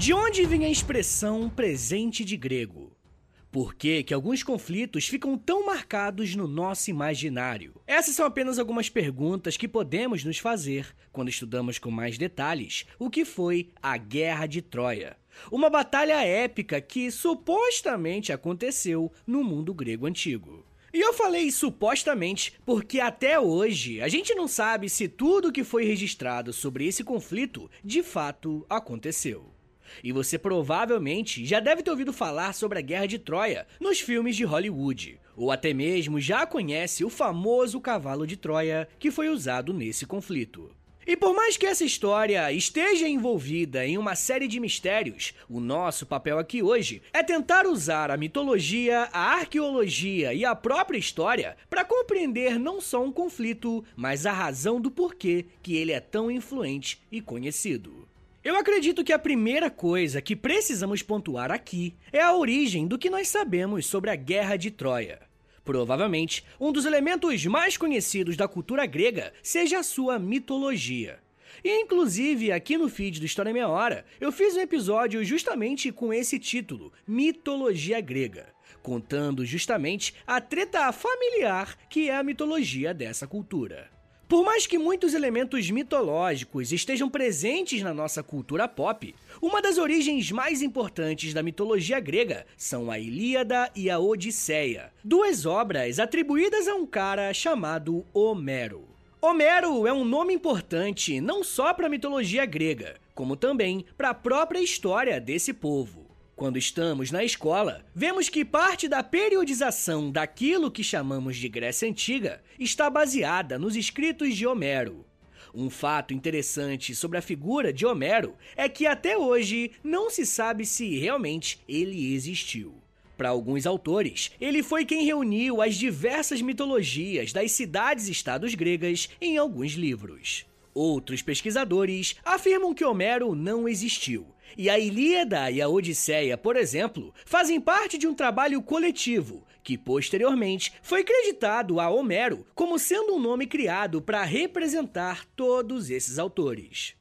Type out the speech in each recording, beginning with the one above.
De onde vem a expressão presente de grego? Por que, que alguns conflitos ficam tão marcados no nosso imaginário? Essas são apenas algumas perguntas que podemos nos fazer quando estudamos com mais detalhes o que foi a Guerra de Troia. Uma batalha épica que supostamente aconteceu no mundo grego antigo. E eu falei supostamente porque até hoje a gente não sabe se tudo que foi registrado sobre esse conflito de fato aconteceu. E você provavelmente já deve ter ouvido falar sobre a Guerra de Troia nos filmes de Hollywood, ou até mesmo já conhece o famoso cavalo de Troia que foi usado nesse conflito. E por mais que essa história esteja envolvida em uma série de mistérios, o nosso papel aqui hoje é tentar usar a mitologia, a arqueologia e a própria história para compreender não só um conflito, mas a razão do porquê que ele é tão influente e conhecido. Eu acredito que a primeira coisa que precisamos pontuar aqui é a origem do que nós sabemos sobre a Guerra de Troia. Provavelmente, um dos elementos mais conhecidos da cultura grega seja a sua mitologia. E inclusive aqui no feed do História Meia Hora, eu fiz um episódio justamente com esse título, Mitologia Grega, contando justamente a treta familiar que é a mitologia dessa cultura. Por mais que muitos elementos mitológicos estejam presentes na nossa cultura pop, uma das origens mais importantes da mitologia grega são a Ilíada e a Odisseia, duas obras atribuídas a um cara chamado Homero. Homero é um nome importante não só para a mitologia grega, como também para a própria história desse povo. Quando estamos na escola, vemos que parte da periodização daquilo que chamamos de Grécia Antiga está baseada nos escritos de Homero. Um fato interessante sobre a figura de Homero é que até hoje não se sabe se realmente ele existiu. Para alguns autores, ele foi quem reuniu as diversas mitologias das cidades-estados gregas em alguns livros. Outros pesquisadores afirmam que Homero não existiu. E a Ilíada e a Odisseia, por exemplo, fazem parte de um trabalho coletivo, que posteriormente foi creditado a Homero como sendo um nome criado para representar todos esses autores.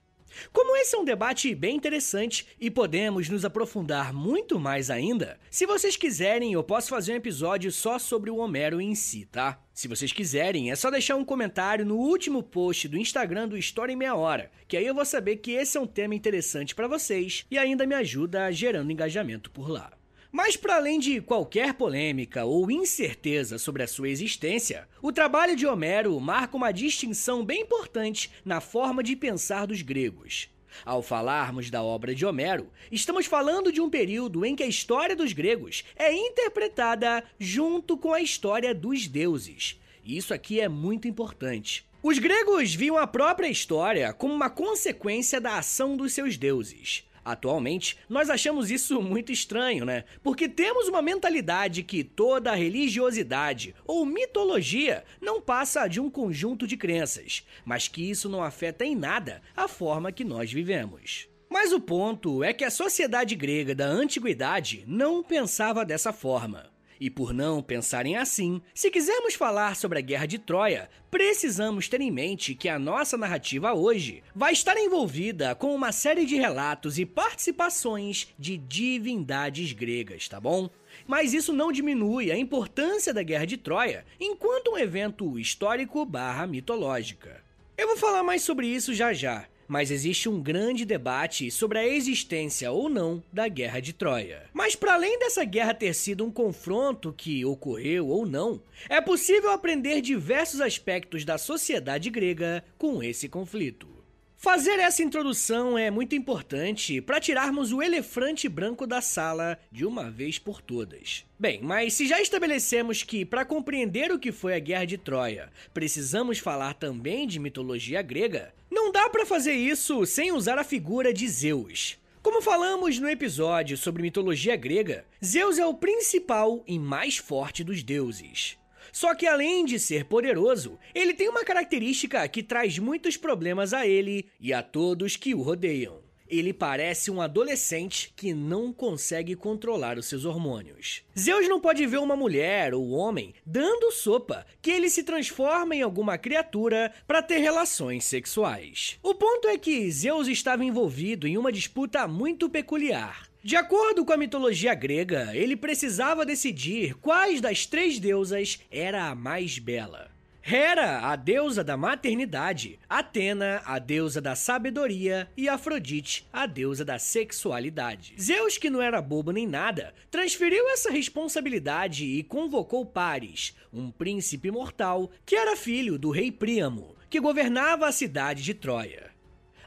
Como esse é um debate bem interessante e podemos nos aprofundar muito mais ainda, se vocês quiserem, eu posso fazer um episódio só sobre o Homero em si, tá? Se vocês quiserem, é só deixar um comentário no último post do Instagram do História em Meia Hora, que aí eu vou saber que esse é um tema interessante para vocês e ainda me ajuda gerando engajamento por lá. Mas, para além de qualquer polêmica ou incerteza sobre a sua existência, o trabalho de Homero marca uma distinção bem importante na forma de pensar dos gregos. Ao falarmos da obra de Homero, estamos falando de um período em que a história dos gregos é interpretada junto com a história dos deuses. Isso aqui é muito importante. Os gregos viam a própria história como uma consequência da ação dos seus deuses. Atualmente, nós achamos isso muito estranho, né? Porque temos uma mentalidade que toda religiosidade ou mitologia não passa de um conjunto de crenças, mas que isso não afeta em nada a forma que nós vivemos. Mas o ponto é que a sociedade grega da antiguidade não pensava dessa forma. E por não pensarem assim, se quisermos falar sobre a Guerra de Troia, precisamos ter em mente que a nossa narrativa hoje vai estar envolvida com uma série de relatos e participações de divindades gregas, tá bom? Mas isso não diminui a importância da Guerra de Troia enquanto um evento histórico barra mitológica. Eu vou falar mais sobre isso já já, mas existe um grande debate sobre a existência ou não da Guerra de Troia. Mas para além dessa guerra ter sido um confronto que ocorreu ou não, é possível aprender diversos aspectos da sociedade grega com esse conflito. Fazer essa introdução é muito importante para tirarmos o elefante branco da sala de uma vez por todas. Bem, mas se já estabelecemos que para compreender o que foi a Guerra de Troia, precisamos falar também de mitologia grega, não dá para fazer isso sem usar a figura de Zeus. Como falamos no episódio sobre mitologia grega, Zeus é o principal e mais forte dos deuses. Só que além de ser poderoso, ele tem uma característica que traz muitos problemas a ele e a todos que o rodeiam. ele parece um adolescente que não consegue controlar os seus hormônios. Zeus não pode ver uma mulher ou homem dando sopa que ele se transforma em alguma criatura para ter relações sexuais. O ponto é que Zeus estava envolvido em uma disputa muito peculiar. De acordo com a mitologia grega, ele precisava decidir quais das três deusas era a mais bela. Hera, a deusa da maternidade, Atena, a deusa da sabedoria e Afrodite, a deusa da sexualidade. Zeus, que não era bobo nem nada, transferiu essa responsabilidade e convocou Paris, um príncipe mortal que era filho do rei Príamo, que governava a cidade de Troia.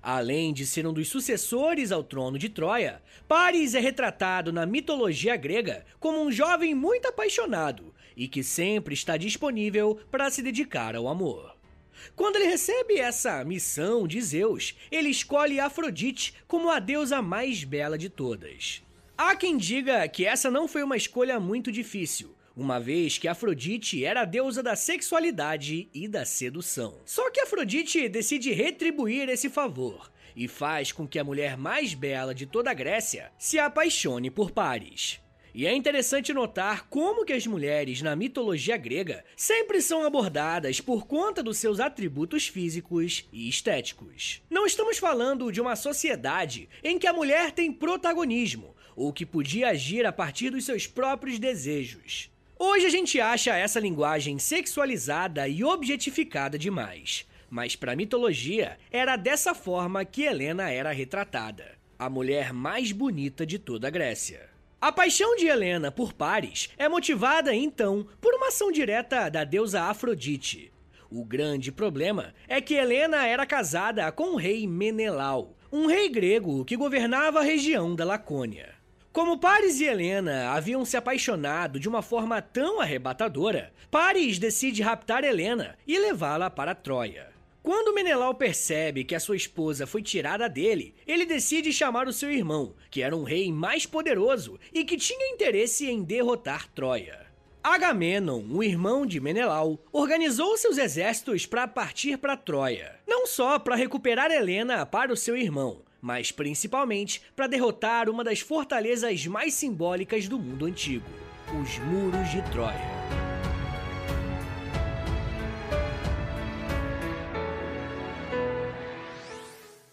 Além de ser um dos sucessores ao trono de Troia, Paris é retratado na mitologia grega como um jovem muito apaixonado e que sempre está disponível para se dedicar ao amor. Quando ele recebe essa missão de Zeus, ele escolhe Afrodite como a deusa mais bela de todas. Há quem diga que essa não foi uma escolha muito difícil, uma vez que Afrodite era a deusa da sexualidade e da sedução. Só que Afrodite decide retribuir esse favor e faz com que a mulher mais bela de toda a Grécia se apaixone por Paris. E é interessante notar como que as mulheres na mitologia grega sempre são abordadas por conta dos seus atributos físicos e estéticos. Não estamos falando de uma sociedade em que a mulher tem protagonismo ou que podia agir a partir dos seus próprios desejos. Hoje a gente acha essa linguagem sexualizada e objetificada demais, mas para a mitologia era dessa forma que Helena era retratada, a mulher mais bonita de toda a Grécia. A paixão de Helena por Paris é motivada então por uma ação direta da deusa Afrodite. O grande problema é que Helena era casada com o rei Menelau, um rei grego que governava a região da Lacônia. Como Paris e Helena haviam se apaixonado de uma forma tão arrebatadora, Paris decide raptar Helena e levá-la para Troia. Quando Menelau percebe que a sua esposa foi tirada dele, ele decide chamar o seu irmão, que era um rei mais poderoso e que tinha interesse em derrotar Troia. Agamenon, o irmão de Menelau, organizou seus exércitos para partir para Troia, não só para recuperar Helena para o seu irmão, mas principalmente para derrotar uma das fortalezas mais simbólicas do mundo antigo, os Muros de Troia.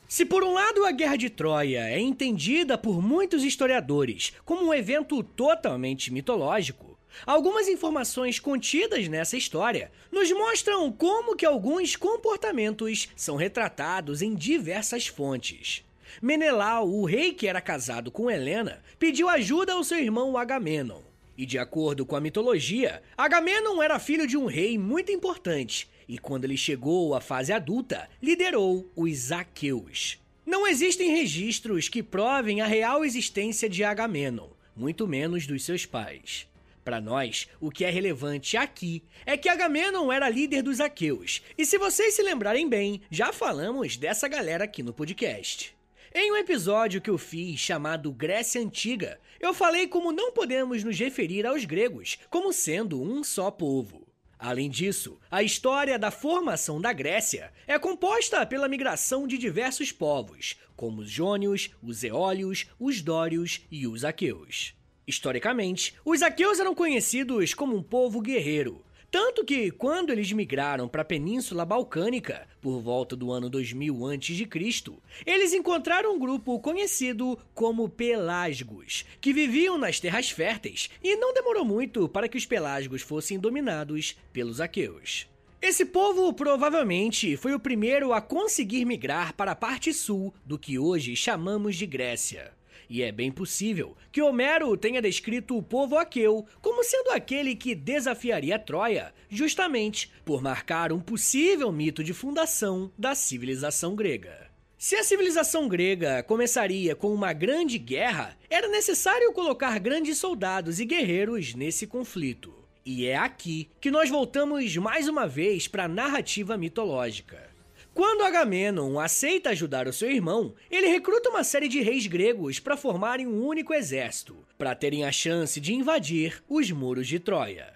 Se por um lado a Guerra de Troia é entendida por muitos historiadores como um evento totalmente mitológico, algumas informações contidas nessa história nos mostram como que alguns comportamentos são retratados em diversas fontes. Menelau, o rei que era casado com Helena, pediu ajuda ao seu irmão Agamenon. E de acordo com a mitologia, Agamenon era filho de um rei muito importante, e quando ele chegou à fase adulta, liderou os Aqueus. Não existem registros que provem a real existência de Agamenon, muito menos dos seus pais. Para nós, o que é relevante aqui é que Agamenon era líder dos Aqueus, e se vocês se lembrarem bem, já falamos dessa galera aqui no podcast. Em um episódio que eu fiz chamado Grécia Antiga, eu falei como não podemos nos referir aos gregos como sendo um só povo. Além disso, a história da formação da Grécia é composta pela migração de diversos povos, como os jônios, os eólios, os dórios e os aqueus. Historicamente, os aqueus eram conhecidos como um povo guerreiro, tanto que, quando eles migraram para a Península Balcânica, por volta do ano 2000 a.C., eles encontraram um grupo conhecido como Pelasgos, que viviam nas terras férteis, e não demorou muito para que os Pelasgos fossem dominados pelos aqueus. Esse povo provavelmente foi o primeiro a conseguir migrar para a parte sul do que hoje chamamos de Grécia. E é bem possível que Homero tenha descrito o povo aqueu como sendo aquele que desafiaria Troia, justamente por marcar um possível mito de fundação da civilização grega. Se a civilização grega começaria com uma grande guerra, era necessário colocar grandes soldados e guerreiros nesse conflito. E é aqui que nós voltamos mais uma vez para a narrativa mitológica. Quando Agamenon aceita ajudar o seu irmão, ele recruta uma série de reis gregos para formarem um único exército, para terem a chance de invadir os muros de Troia.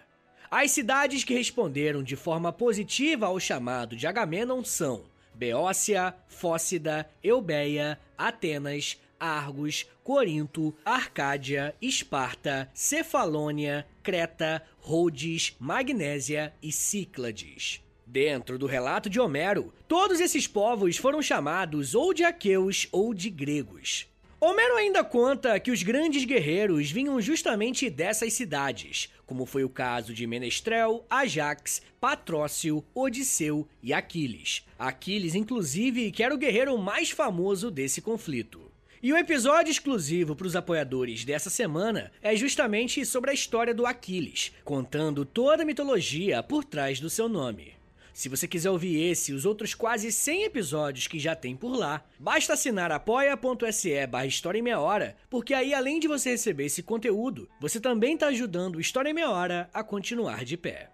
As cidades que responderam de forma positiva ao chamado de Agamenon são Beócia, Fócida, Eubeia, Atenas, Argos, Corinto, Arcádia, Esparta, Cefalônia, Creta, Rhodes, Magnésia e Cíclades. Dentro do relato de Homero, todos esses povos foram chamados ou de aqueus ou de gregos. Homero ainda conta que os grandes guerreiros vinham justamente dessas cidades, como foi o caso de Menestrel, Ajax, Patrócio, Odisseu e Aquiles. Aquiles, inclusive, que era o guerreiro mais famoso desse conflito. E o episódio exclusivo para os apoiadores dessa semana é justamente sobre a história do Aquiles, contando toda a mitologia por trás do seu nome. Se você quiser ouvir esse e os outros quase 100 episódios que já tem por lá, basta assinar apoia.se barra História em Meia Hora, porque aí além de você receber esse conteúdo, você também está ajudando o História em Meia Hora a continuar de pé.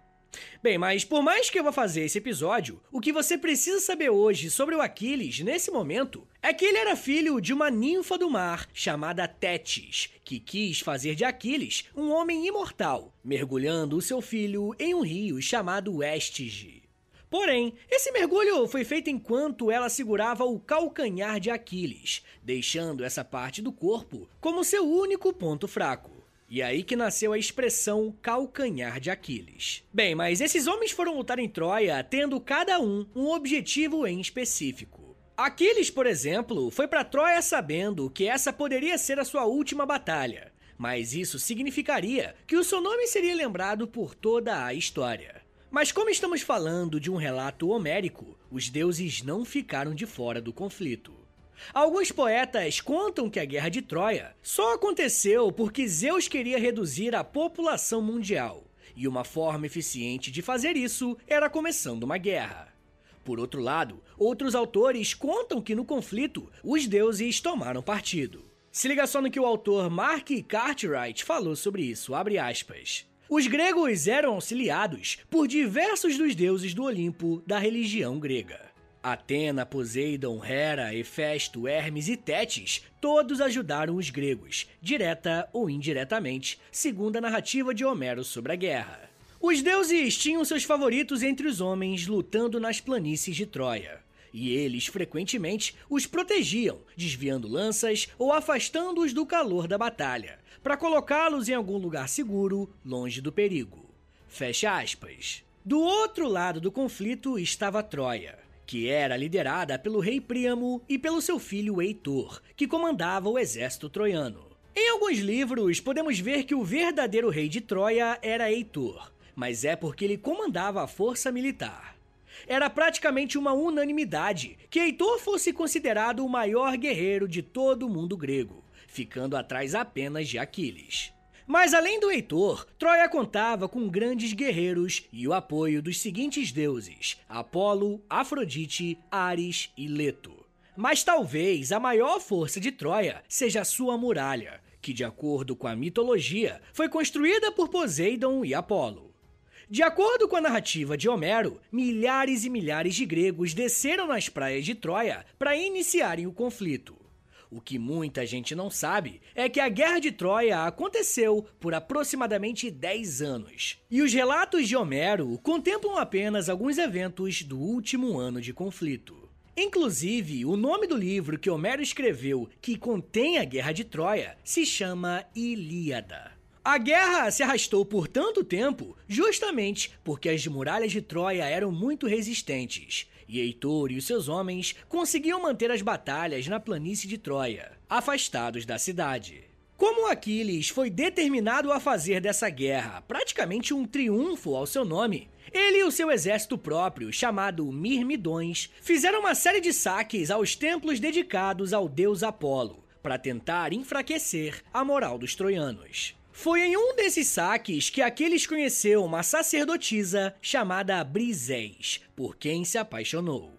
Bem, mas por mais que eu vá fazer esse episódio, o que você precisa saber hoje sobre o Aquiles nesse momento é que ele era filho de uma ninfa do mar chamada Tétis, que quis fazer de Aquiles um homem imortal, mergulhando o seu filho em um rio chamado Estige. Porém, esse mergulho foi feito enquanto ela segurava o calcanhar de Aquiles, deixando essa parte do corpo como seu único ponto fraco. E aí que nasceu a expressão calcanhar de Aquiles. Bem, mas esses homens foram lutar em Troia tendo cada um um objetivo em específico. Aquiles, por exemplo, foi para Troia sabendo que essa poderia ser a sua última batalha, mas isso significaria que o seu nome seria lembrado por toda a história. Mas como estamos falando de um relato homérico, os deuses não ficaram de fora do conflito. Alguns poetas contam que a Guerra de Troia só aconteceu porque Zeus queria reduzir a população mundial, e uma forma eficiente de fazer isso era começando uma guerra. Por outro lado, outros autores contam que no conflito os deuses tomaram partido. Se liga só no que o autor Mark Cartwright falou sobre isso, abre aspas. Os gregos eram auxiliados por diversos dos deuses do Olimpo da religião grega. Atena, Poseidon, Hera, Hefesto, Hermes e Tétis todos ajudaram os gregos, direta ou indiretamente, segundo a narrativa de Homero sobre a guerra. Os deuses tinham seus favoritos entre os homens lutando nas planícies de Troia. E eles frequentemente os protegiam, desviando lanças ou afastando-os do calor da batalha, para colocá-los em algum lugar seguro, longe do perigo. Fecha aspas. Do outro lado do conflito estava Troia que era liderada pelo rei Príamo e pelo seu filho Heitor, que comandava o exército troiano. Em alguns livros, podemos ver que o verdadeiro rei de Troia era Heitor, mas é porque ele comandava a força militar. Era praticamente uma unanimidade que Heitor fosse considerado o maior guerreiro de todo o mundo grego, ficando atrás apenas de Aquiles. Mas além do Heitor, Troia contava com grandes guerreiros e o apoio dos seguintes deuses: Apolo, Afrodite, Ares e Leto. Mas talvez a maior força de Troia seja sua muralha, que, de acordo com a mitologia, foi construída por Poseidon e Apolo. De acordo com a narrativa de Homero, milhares e milhares de gregos desceram nas praias de Troia para iniciarem o conflito. O que muita gente não sabe é que a Guerra de Troia aconteceu por aproximadamente 10 anos. E os relatos de Homero contemplam apenas alguns eventos do último ano de conflito. Inclusive, o nome do livro que Homero escreveu, que contém a Guerra de Troia, se chama Ilíada. A guerra se arrastou por tanto tempo justamente porque as muralhas de Troia eram muito resistentes e Heitor e os seus homens conseguiam manter as batalhas na planície de Troia, afastados da cidade. Como Aquiles foi determinado a fazer dessa guerra praticamente um triunfo ao seu nome, ele e o seu exército próprio, chamado Mirmidões, fizeram uma série de saques aos templos dedicados ao deus Apolo, para tentar enfraquecer a moral dos troianos. Foi em um desses saques que Aquiles conheceu uma sacerdotisa chamada Brisés, por quem se apaixonou.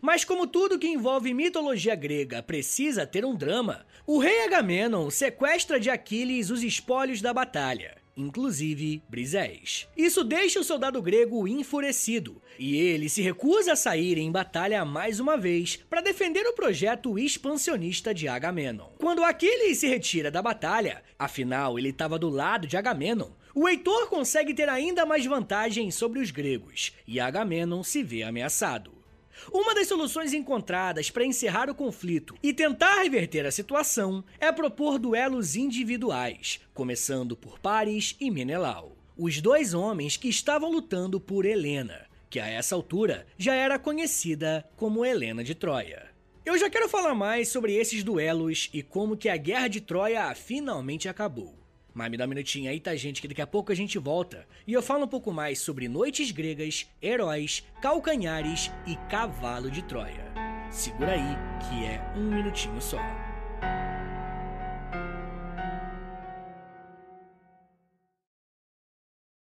Mas como tudo que envolve mitologia grega precisa ter um drama, o rei Agamenon sequestra de Aquiles os espólios da batalha inclusive Brisés. Isso deixa o soldado grego enfurecido, e ele se recusa a sair em batalha mais uma vez para defender o projeto expansionista de Agamenon. Quando Aquiles se retira da batalha, afinal ele estava do lado de Agamenon, o Heitor consegue ter ainda mais vantagem sobre os gregos, e Agamenon se vê ameaçado. Uma das soluções encontradas para encerrar o conflito e tentar reverter a situação é propor duelos individuais, começando por Paris e Menelau, os dois homens que estavam lutando por Helena, que a essa altura já era conhecida como Helena de Troia. Eu já quero falar mais sobre esses duelos e como que a Guerra de Troia finalmente acabou. Mas me dá um minutinho aí, tá, gente? Que daqui a pouco a gente volta e eu falo um pouco mais sobre noites gregas, heróis, calcanhares e cavalo de Troia. Segura aí, que é um minutinho só.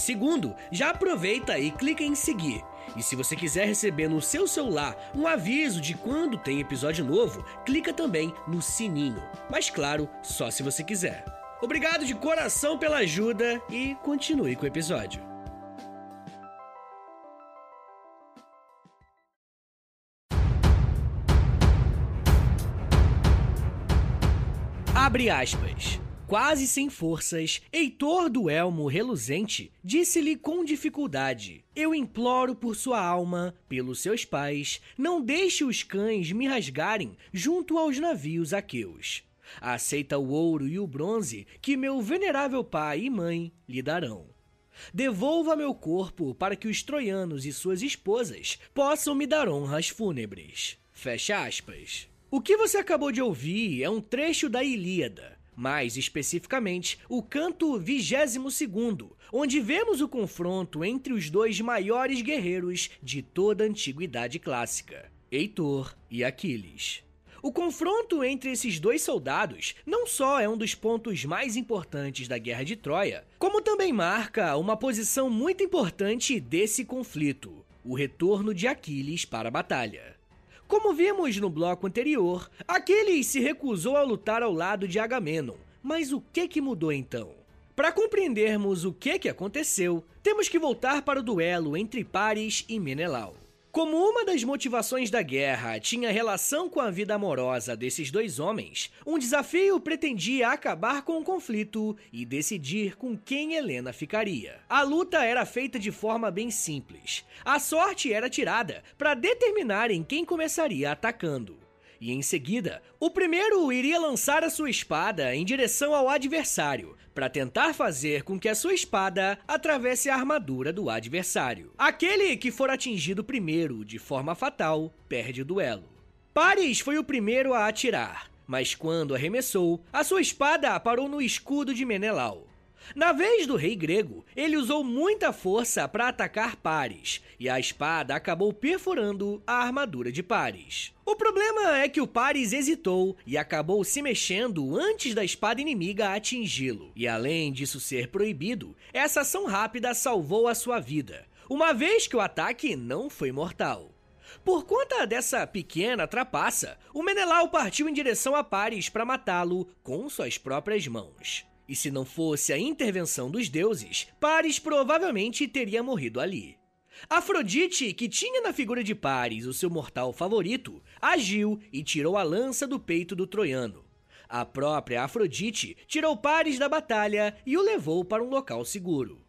Segundo, já aproveita e clica em seguir e se você quiser receber no seu celular um aviso de quando tem episódio novo, clica também no sininho. Mas claro, só se você quiser. Obrigado de coração pela ajuda e continue com o episódio. Abre aspas. Quase sem forças, Heitor do Elmo reluzente disse-lhe com dificuldade: Eu imploro por sua alma, pelos seus pais, não deixe os cães me rasgarem junto aos navios aqueus. Aceita o ouro e o bronze que meu venerável pai e mãe lhe darão. Devolva meu corpo para que os troianos e suas esposas possam me dar honras fúnebres. Fecha aspas. O que você acabou de ouvir é um trecho da Ilíada, mais especificamente o canto 22, onde vemos o confronto entre os dois maiores guerreiros de toda a antiguidade clássica, Heitor e Aquiles. O confronto entre esses dois soldados não só é um dos pontos mais importantes da Guerra de Troia, como também marca uma posição muito importante desse conflito: o retorno de Aquiles para a batalha. Como vimos no bloco anterior, Aquiles se recusou a lutar ao lado de Agamenon. Mas o que que mudou então? Para compreendermos o que que aconteceu, temos que voltar para o duelo entre Paris e Menelau. Como uma das motivações da guerra tinha relação com a vida amorosa desses dois homens, um desafio pretendia acabar com o conflito e decidir com quem Helena ficaria. A luta era feita de forma bem simples. A sorte era tirada para determinarem quem começaria atacando. E em seguida, o primeiro iria lançar a sua espada em direção ao adversário, para tentar fazer com que a sua espada atravesse a armadura do adversário. Aquele que for atingido primeiro de forma fatal perde o duelo. Paris foi o primeiro a atirar, mas quando arremessou, a sua espada parou no escudo de Menelau. Na vez do rei grego, ele usou muita força para atacar Paris, e a espada acabou perfurando a armadura de Paris. O problema é que o Paris hesitou e acabou se mexendo antes da espada inimiga atingi-lo. E além disso ser proibido, essa ação rápida salvou a sua vida, uma vez que o ataque não foi mortal. Por conta dessa pequena trapaça, o Menelau partiu em direção a Paris para matá-lo com suas próprias mãos. E se não fosse a intervenção dos deuses, Paris provavelmente teria morrido ali. Afrodite, que tinha na figura de Paris o seu mortal favorito, agiu e tirou a lança do peito do troiano. A própria Afrodite tirou Paris da batalha e o levou para um local seguro.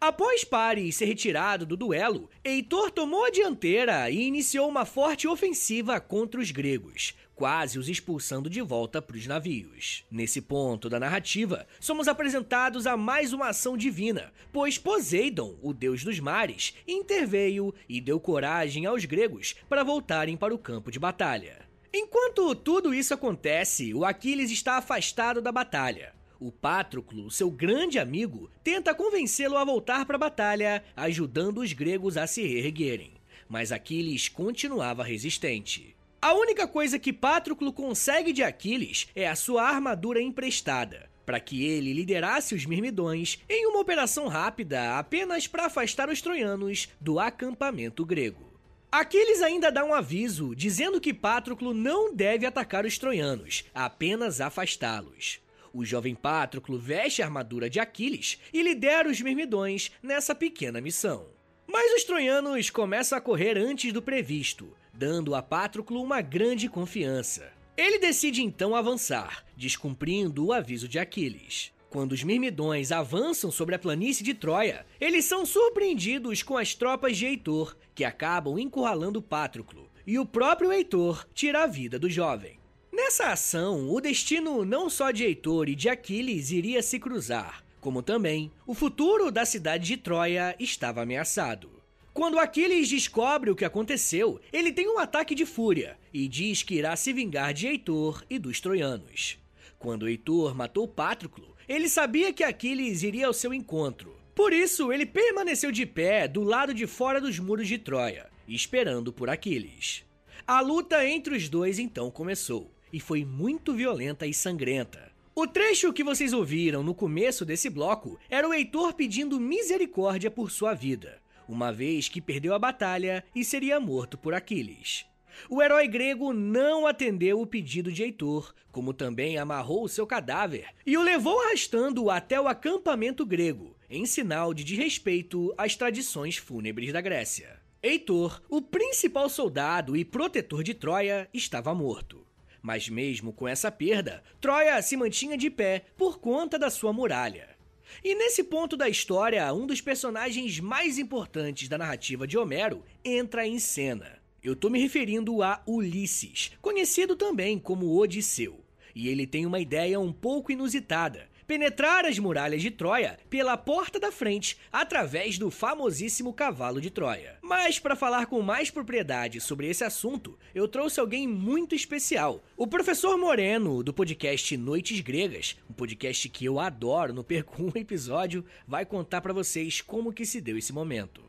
Após Paris ser retirado do duelo, Heitor tomou a dianteira e iniciou uma forte ofensiva contra os gregos, quase os expulsando de volta para os navios. Nesse ponto da narrativa, somos apresentados a mais uma ação divina, pois Poseidon, o deus dos mares, interveio e deu coragem aos gregos para voltarem para o campo de batalha. Enquanto tudo isso acontece, o Aquiles está afastado da batalha. O Patroclo, seu grande amigo, tenta convencê-lo a voltar para a batalha, ajudando os gregos a se reerguerem. Mas Aquiles continuava resistente. A única coisa que Patroclo consegue de Aquiles é a sua armadura emprestada, para que ele liderasse os Mirmidões em uma operação rápida apenas para afastar os troianos do acampamento grego. Aquiles ainda dá um aviso dizendo que Patroclo não deve atacar os troianos, apenas afastá-los. O jovem Patroclo veste a armadura de Aquiles e lidera os Mirmidões nessa pequena missão. Mas os troianos começam a correr antes do previsto, dando a Patroclo uma grande confiança. Ele decide então avançar, descumprindo o aviso de Aquiles. Quando os Mirmidões avançam sobre a planície de Troia, eles são surpreendidos com as tropas de Heitor, que acabam encurralando Patroclo, e o próprio Heitor tira a vida do jovem. Nessa ação, o destino não só de Heitor e de Aquiles iria se cruzar, como também o futuro da cidade de Troia estava ameaçado. Quando Aquiles descobre o que aconteceu, ele tem um ataque de fúria e diz que irá se vingar de Heitor e dos troianos. Quando Heitor matou Patroclo, ele sabia que Aquiles iria ao seu encontro. Por isso, ele permaneceu de pé do lado de fora dos muros de Troia, esperando por Aquiles. A luta entre os dois então começou, e foi muito violenta e sangrenta. O trecho que vocês ouviram no começo desse bloco era o Heitor pedindo misericórdia por sua vida, uma vez que perdeu a batalha e seria morto por Aquiles. O herói grego não atendeu o pedido de Heitor, como também amarrou o seu cadáver e o levou arrastando até o acampamento grego, em sinal de desrespeito às tradições fúnebres da Grécia. Heitor, o principal soldado e protetor de Troia, estava morto. Mas mesmo com essa perda, Troia se mantinha de pé por conta da sua muralha. E nesse ponto da história, um dos personagens mais importantes da narrativa de Homero entra em cena. Eu tô me referindo a Ulisses, conhecido também como Odisseu. E ele tem uma ideia um pouco inusitada: penetrar as muralhas de Troia pela porta da frente através do famosíssimo cavalo de Troia. Mas para falar com mais propriedade sobre esse assunto, eu trouxe alguém muito especial, o professor Moreno do podcast Noites Gregas, um podcast que eu adoro, não perco um episódio, vai contar para vocês como que se deu esse momento.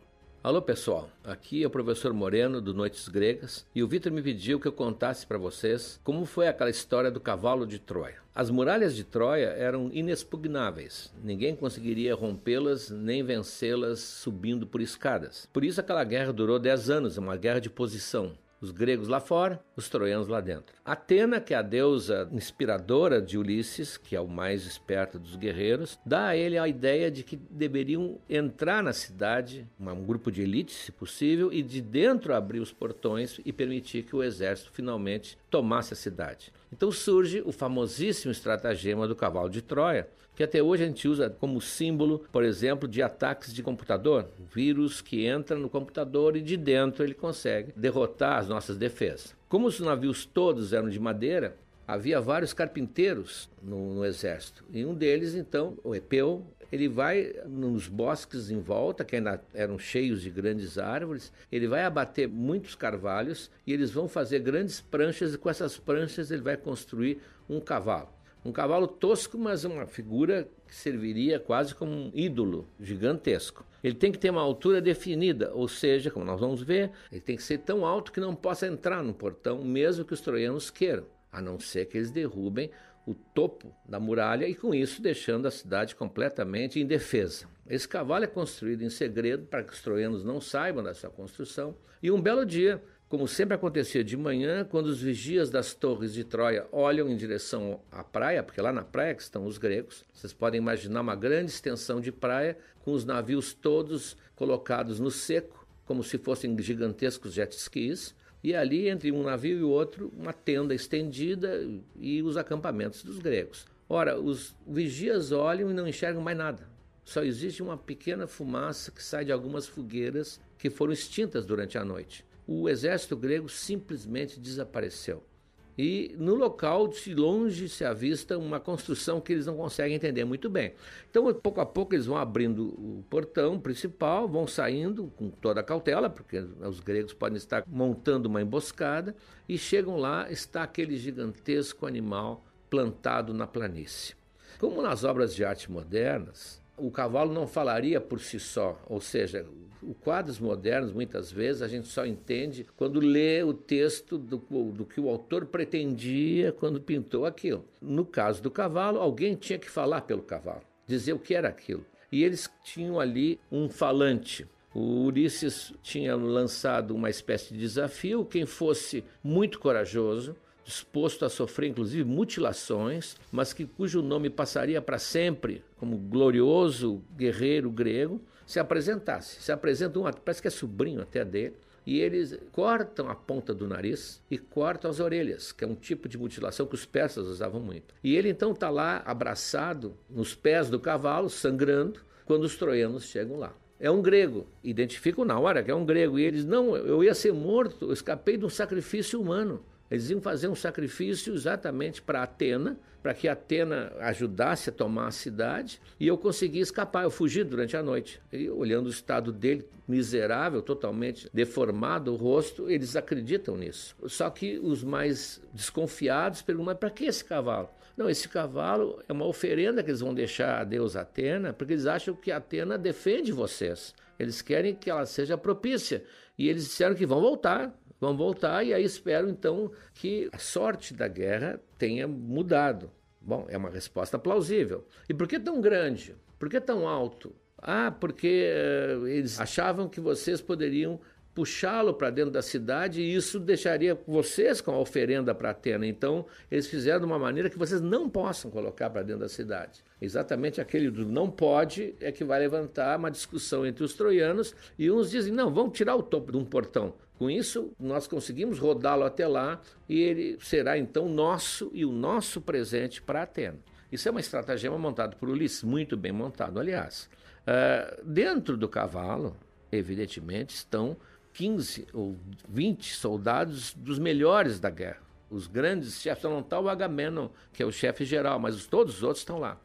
Alô pessoal, aqui é o professor Moreno do Noites Gregas e o Vitor me pediu que eu contasse para vocês como foi aquela história do cavalo de Troia. As muralhas de Troia eram inexpugnáveis, ninguém conseguiria rompê-las nem vencê-las subindo por escadas. Por isso aquela guerra durou 10 anos, uma guerra de posição. Os gregos lá fora, os troianos lá dentro. Atena, que é a deusa inspiradora de Ulisses, que é o mais esperto dos guerreiros, dá a ele a ideia de que deveriam entrar na cidade, um grupo de elite, se possível, e de dentro abrir os portões e permitir que o exército finalmente tomasse a cidade. Então surge o famosíssimo estratagema do cavalo de Troia, que até hoje a gente usa como símbolo, por exemplo, de ataques de computador. Vírus que entra no computador e de dentro ele consegue derrotar as nossas defesas. Como os navios todos eram de madeira, havia vários carpinteiros no, no, exército. E um deles, então, o Epeu, ele vai nos bosques em volta, que ainda eram cheios de grandes árvores, ele vai abater muitos carvalhos e eles vão fazer grandes pranchas, e com essas pranchas ele vai construir um cavalo. Um cavalo tosco, mas uma figura que serviria quase como um ídolo gigantesco. Ele tem que ter uma altura definida, ou seja, como nós vamos ver, ele tem que ser tão alto que não possa entrar no portão, mesmo que os troianos queiram, a não ser que eles derrubem o topo da muralha e com isso deixando a cidade completamente indefesa. Esse cavalo é construído em segredo para que os troianos não saibam dessa construção. E um belo dia, como sempre acontecia de manhã, quando os vigias das torres de Troia olham em direção à praia, porque lá na praia que estão os gregos, vocês podem imaginar uma grande extensão de praia com os navios todos colocados no seco, como se fossem gigantescos jet skis, e ali entre um navio e outro uma tenda estendida e os acampamentos dos gregos. Ora, os vigias olham e não enxergam mais nada. Só existe uma pequena fumaça que sai de algumas fogueiras que foram extintas durante a noite o exército grego simplesmente desapareceu. E no local, de longe, se avista uma construção que eles não conseguem entender muito bem. Então, pouco a pouco, eles vão abrindo o portão principal, vão saindo com toda a cautela, porque os gregos podem estar montando uma emboscada, e chegam lá, está aquele gigantesco animal plantado na planície. Como nas obras de arte modernas, o cavalo não falaria por si só, ou seja, os quadros modernos, muitas vezes, a gente só entende quando lê o texto do, do que o autor pretendia quando pintou aquilo. No caso do cavalo, alguém tinha que falar pelo cavalo, dizer o que era aquilo. E eles tinham ali um falante. O Ulisses tinha lançado uma espécie de desafio: quem fosse muito corajoso, disposto a sofrer inclusive mutilações, mas que cujo nome passaria para sempre como glorioso guerreiro grego, se apresentasse. Se apresenta um, parece que é sobrinho até dele, e eles cortam a ponta do nariz e cortam as orelhas, que é um tipo de mutilação que os persas usavam muito. E ele então está lá abraçado nos pés do cavalo, sangrando, quando os troianos chegam lá. É um grego, identificam na hora que é um grego, e eles, não, eu ia ser morto, eu escapei de um sacrifício humano. Eles iam fazer um sacrifício exatamente para Atena, para que Atena ajudasse a tomar a cidade, e eu consegui escapar. Eu fugi durante a noite. E olhando o estado dele, miserável, totalmente deformado o rosto, eles acreditam nisso. Só que os mais desconfiados perguntam: mas para que esse cavalo? Não, esse cavalo é uma oferenda que eles vão deixar a Deus Atena, porque eles acham que Atena defende vocês. Eles querem que ela seja propícia. E eles disseram que vão voltar vão voltar e aí espero então que a sorte da guerra tenha mudado. Bom, é uma resposta plausível. E por que tão grande? Por que tão alto? Ah, porque uh, eles achavam que vocês poderiam puxá-lo para dentro da cidade e isso deixaria vocês com a oferenda para Atena. Então, eles fizeram de uma maneira que vocês não possam colocar para dentro da cidade. Exatamente aquele do não pode é que vai levantar uma discussão entre os troianos e uns dizem: não, vamos tirar o topo de um portão. Com isso, nós conseguimos rodá-lo até lá e ele será então nosso e o nosso presente para Atena. Isso é uma estratagema montada por Ulisses, muito bem montado, aliás. Uh, dentro do cavalo, evidentemente, estão 15 ou 20 soldados dos melhores da guerra. Os grandes chefes, não está o Agamenon, que é o chefe geral, mas todos os outros estão lá,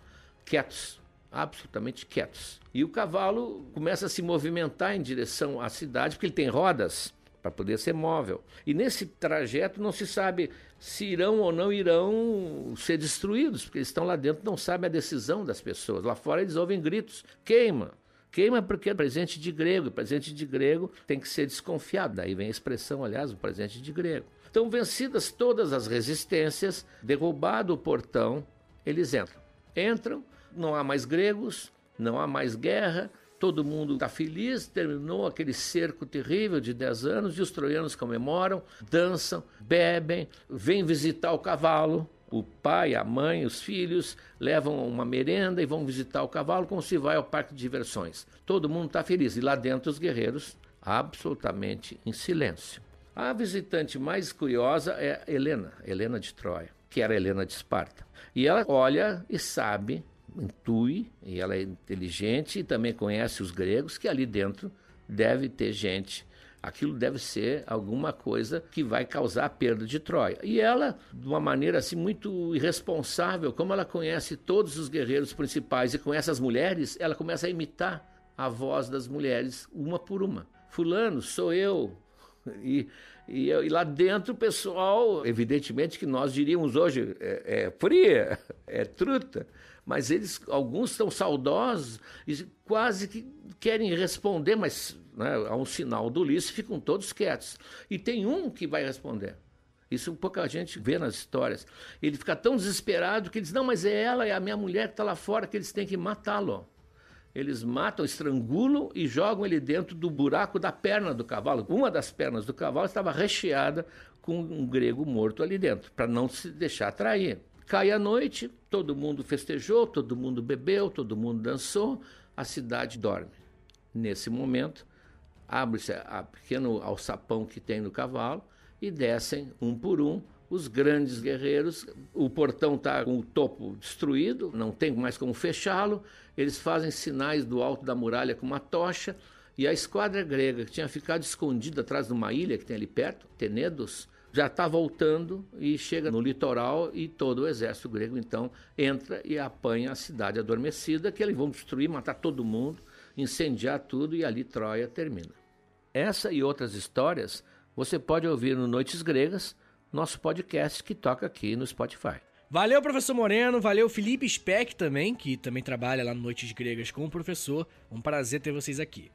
quietos, absolutamente quietos. E o cavalo começa a se movimentar em direção à cidade, porque ele tem rodas para poder ser móvel. E nesse trajeto não se sabe se irão ou não irão ser destruídos, porque eles estão lá dentro, não sabem a decisão das pessoas. Lá fora eles ouvem gritos: queima, Queima porque é presente de grego, presente de grego tem que ser desconfiado. Daí vem a expressão, aliás, o presente de grego. Então, vencidas todas as resistências, derrubado o portão, eles entram. Entram, não há mais gregos, não há mais guerra, todo mundo está feliz, terminou aquele cerco terrível de 10 anos e os troianos comemoram, dançam, bebem, vêm visitar o cavalo, o pai, a mãe, os filhos levam uma merenda e vão visitar o cavalo como se vai ao parque de diversões. Todo mundo está feliz e lá dentro os guerreiros absolutamente em silêncio. A visitante mais curiosa é Helena, Helena de Troia, que era Helena de Esparta. E ela olha e sabe, intui, e ela é inteligente e também conhece os gregos, que ali dentro deve ter gente aquilo deve ser alguma coisa que vai causar a perda de Troia. E ela, de uma maneira assim muito irresponsável, como ela conhece todos os guerreiros principais e conhece as mulheres, ela começa a imitar a voz das mulheres uma por uma. Fulano, sou eu. E, e, e, lá dentro o pessoal, evidentemente que nós diríamos hoje, é, é fria, é truta, mas eles, alguns estão saudosos e quase que querem responder, mas né, a um sinal do Ulisses, ficam todos quietos. E tem um que vai responder. Isso pouca gente vê nas histórias. Ele fica tão desesperado que diz: Não, mas é ela, é a minha mulher que está lá fora, que eles têm que matá-lo. Eles matam, estrangulam e jogam ele dentro do buraco da perna do cavalo. Uma das pernas do cavalo estava recheada com um grego morto ali dentro, para não se deixar atrair. Cai a noite, todo mundo festejou, todo mundo bebeu, todo mundo dançou, a cidade dorme. Nesse momento, abre-se a pequeno alçapão que tem no cavalo e descem um por um os grandes guerreiros. O portão está com o topo destruído, não tem mais como fechá-lo. Eles fazem sinais do alto da muralha com uma tocha. E a esquadra grega, que tinha ficado escondida atrás de uma ilha que tem ali perto, Tenedos, já está voltando e chega no litoral e todo o exército grego então entra e apanha a cidade adormecida, que eles vão destruir, matar todo mundo, incendiar tudo e ali Troia termina. Essa e outras histórias você pode ouvir no Noites Gregas, nosso podcast que toca aqui no Spotify. Valeu, professor Moreno. Valeu, Felipe Speck também, que também trabalha lá no Noites Gregas como professor. Um prazer ter vocês aqui.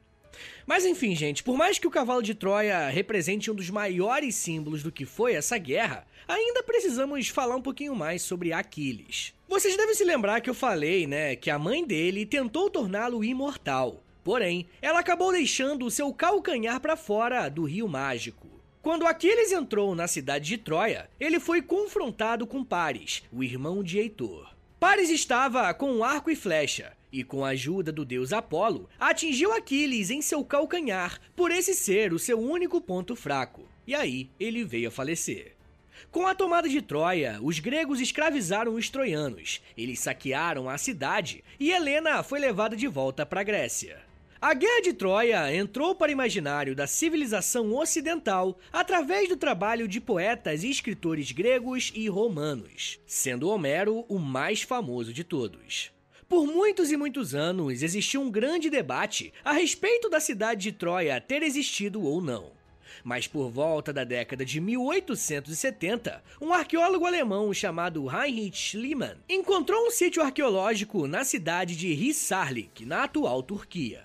Mas enfim, gente, por mais que o cavalo de Troia represente um dos maiores símbolos do que foi essa guerra, ainda precisamos falar um pouquinho mais sobre Aquiles. Vocês devem se lembrar que eu falei, né, que a mãe dele tentou torná-lo imortal. Porém, ela acabou deixando o seu calcanhar para fora do rio mágico. Quando Aquiles entrou na cidade de Troia, ele foi confrontado com Paris, o irmão de Heitor. Paris estava com um arco e flecha, e com a ajuda do deus Apolo, atingiu Aquiles em seu calcanhar, por esse ser o seu único ponto fraco. E aí ele veio a falecer. Com a tomada de Troia, os gregos escravizaram os troianos. Eles saquearam a cidade e Helena foi levada de volta para a Grécia. A Guerra de Troia entrou para o imaginário da civilização ocidental através do trabalho de poetas e escritores gregos e romanos, sendo Homero o mais famoso de todos. Por muitos e muitos anos existiu um grande debate a respeito da cidade de Troia ter existido ou não. Mas por volta da década de 1870, um arqueólogo alemão chamado Heinrich Schliemann encontrou um sítio arqueológico na cidade de Hisarlik, na atual Turquia.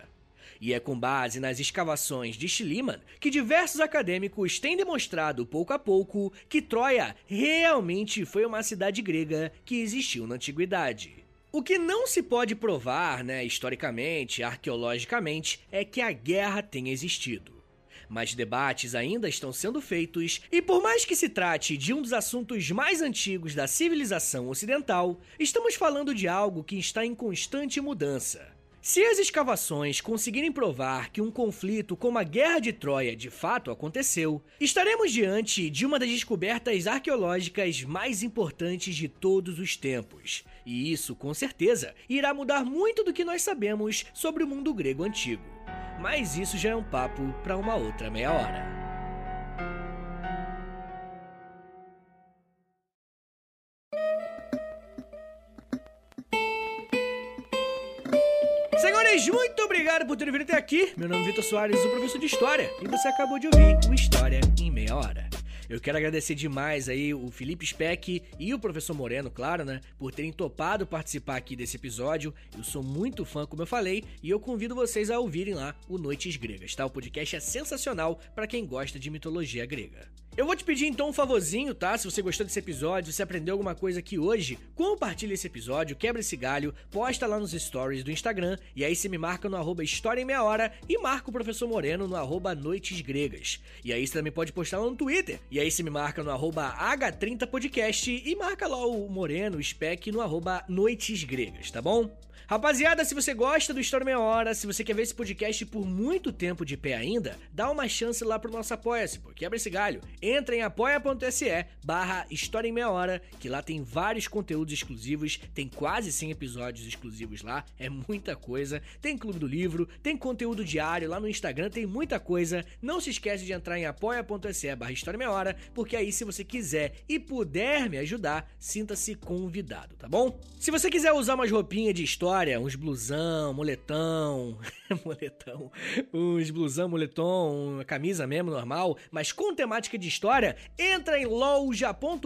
E é com base nas escavações de Schliemann que diversos acadêmicos têm demonstrado pouco a pouco que Troia realmente foi uma cidade grega que existiu na antiguidade. O que não se pode provar, né, historicamente, arqueologicamente, é que a guerra tenha existido. Mas debates ainda estão sendo feitos, e por mais que se trate de um dos assuntos mais antigos da civilização ocidental, estamos falando de algo que está em constante mudança. Se as escavações conseguirem provar que um conflito como a Guerra de Troia de fato aconteceu, estaremos diante de uma das descobertas arqueológicas mais importantes de todos os tempos. E isso, com certeza, irá mudar muito do que nós sabemos sobre o mundo grego antigo. Mas isso já é um papo para uma outra meia hora. Senhores, muito obrigado por terem vindo até aqui. Meu nome é Vitor Soares, o professor de História, e você acabou de ouvir o História em Meia Hora. Eu quero agradecer demais aí o Felipe Speck e o professor Moreno, claro, né, por terem topado participar aqui desse episódio. Eu sou muito fã, como eu falei, e eu convido vocês a ouvirem lá o Noites Gregas, tá? O podcast é sensacional para quem gosta de mitologia grega. Eu vou te pedir então um favorzinho, tá? Se você gostou desse episódio, se aprendeu alguma coisa aqui hoje, compartilha esse episódio, quebra esse galho, posta lá nos stories do Instagram e aí você me marca no arroba História em Meia Hora e marca o professor Moreno no arroba Noites Gregas. E aí você também pode postar lá no Twitter. E aí você me marca no arroba H30podcast e marca lá o Moreno, o Spec no arroba Noites Gregas, tá bom? Rapaziada, se você gosta do História Meia Hora, se você quer ver esse podcast por muito tempo de pé ainda, dá uma chance lá pro nosso Apoia-se, pô. Quebra esse galho. Entra em apoia.se barra História em Meia Hora, que lá tem vários conteúdos exclusivos, tem quase 100 episódios exclusivos lá, é muita coisa. Tem Clube do Livro, tem conteúdo diário lá no Instagram, tem muita coisa. Não se esquece de entrar em apoia.se barra História Meia Hora, porque aí se você quiser e puder me ajudar, sinta-se convidado, tá bom? Se você quiser usar umas roupinhas de história, história, uns blusão, moletão, moletão, uns blusão, moletom, uma camisa mesmo, normal, mas com temática de história, entra em loja.com.br,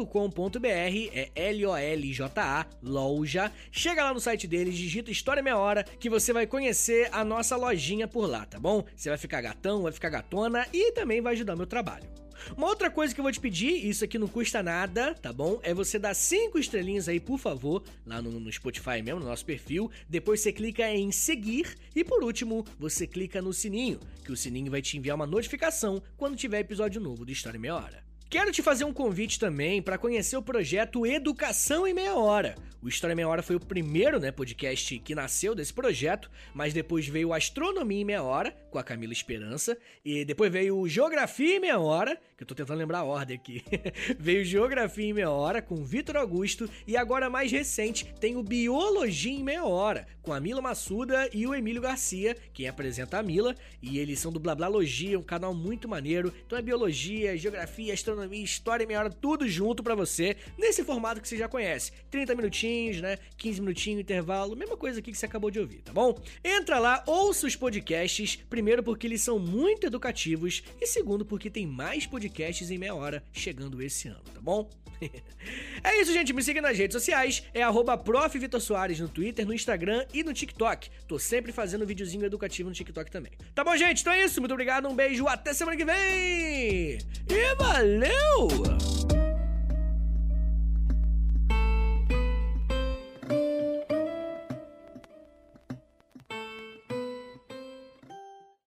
é L-O-L-J-A, loja, chega lá no site deles, digita História Meia Hora, que você vai conhecer a nossa lojinha por lá, tá bom? Você vai ficar gatão, vai ficar gatona e também vai ajudar meu trabalho. Uma outra coisa que eu vou te pedir, isso aqui não custa nada, tá bom? É você dar cinco estrelinhas aí, por favor, lá no, no Spotify mesmo, no nosso perfil. Depois você clica em seguir e por último, você clica no sininho, que o sininho vai te enviar uma notificação quando tiver episódio novo do História Meia Hora. Quero te fazer um convite também para conhecer o projeto Educação em Meia Hora. O História Meia Hora foi o primeiro né, podcast que nasceu desse projeto, mas depois veio Astronomia em Meia Hora, com a Camila Esperança, e depois veio Geografia em Meia Hora, que eu tô tentando lembrar a ordem aqui. veio Geografia em Meia Hora, com Vitor Augusto, e agora mais recente tem o Biologia em Meia Hora, com a Mila Massuda e o Emílio Garcia, quem apresenta a Mila, e eles são do Blablalogia, um canal muito maneiro. Então é Biologia, Geografia, Astronomia, História em Meia Hora, tudo junto para você, nesse formato que você já conhece. 30 minutinhos minutinhos, né? 15 minutinhos, intervalo, mesma coisa aqui que você acabou de ouvir, tá bom? Entra lá, ouça os podcasts, primeiro porque eles são muito educativos e segundo porque tem mais podcasts em meia hora chegando esse ano, tá bom? é isso, gente. Me siga nas redes sociais. É arroba no Twitter, no Instagram e no TikTok. Tô sempre fazendo videozinho educativo no TikTok também. Tá bom, gente? Então é isso. Muito obrigado, um beijo, até semana que vem! E valeu!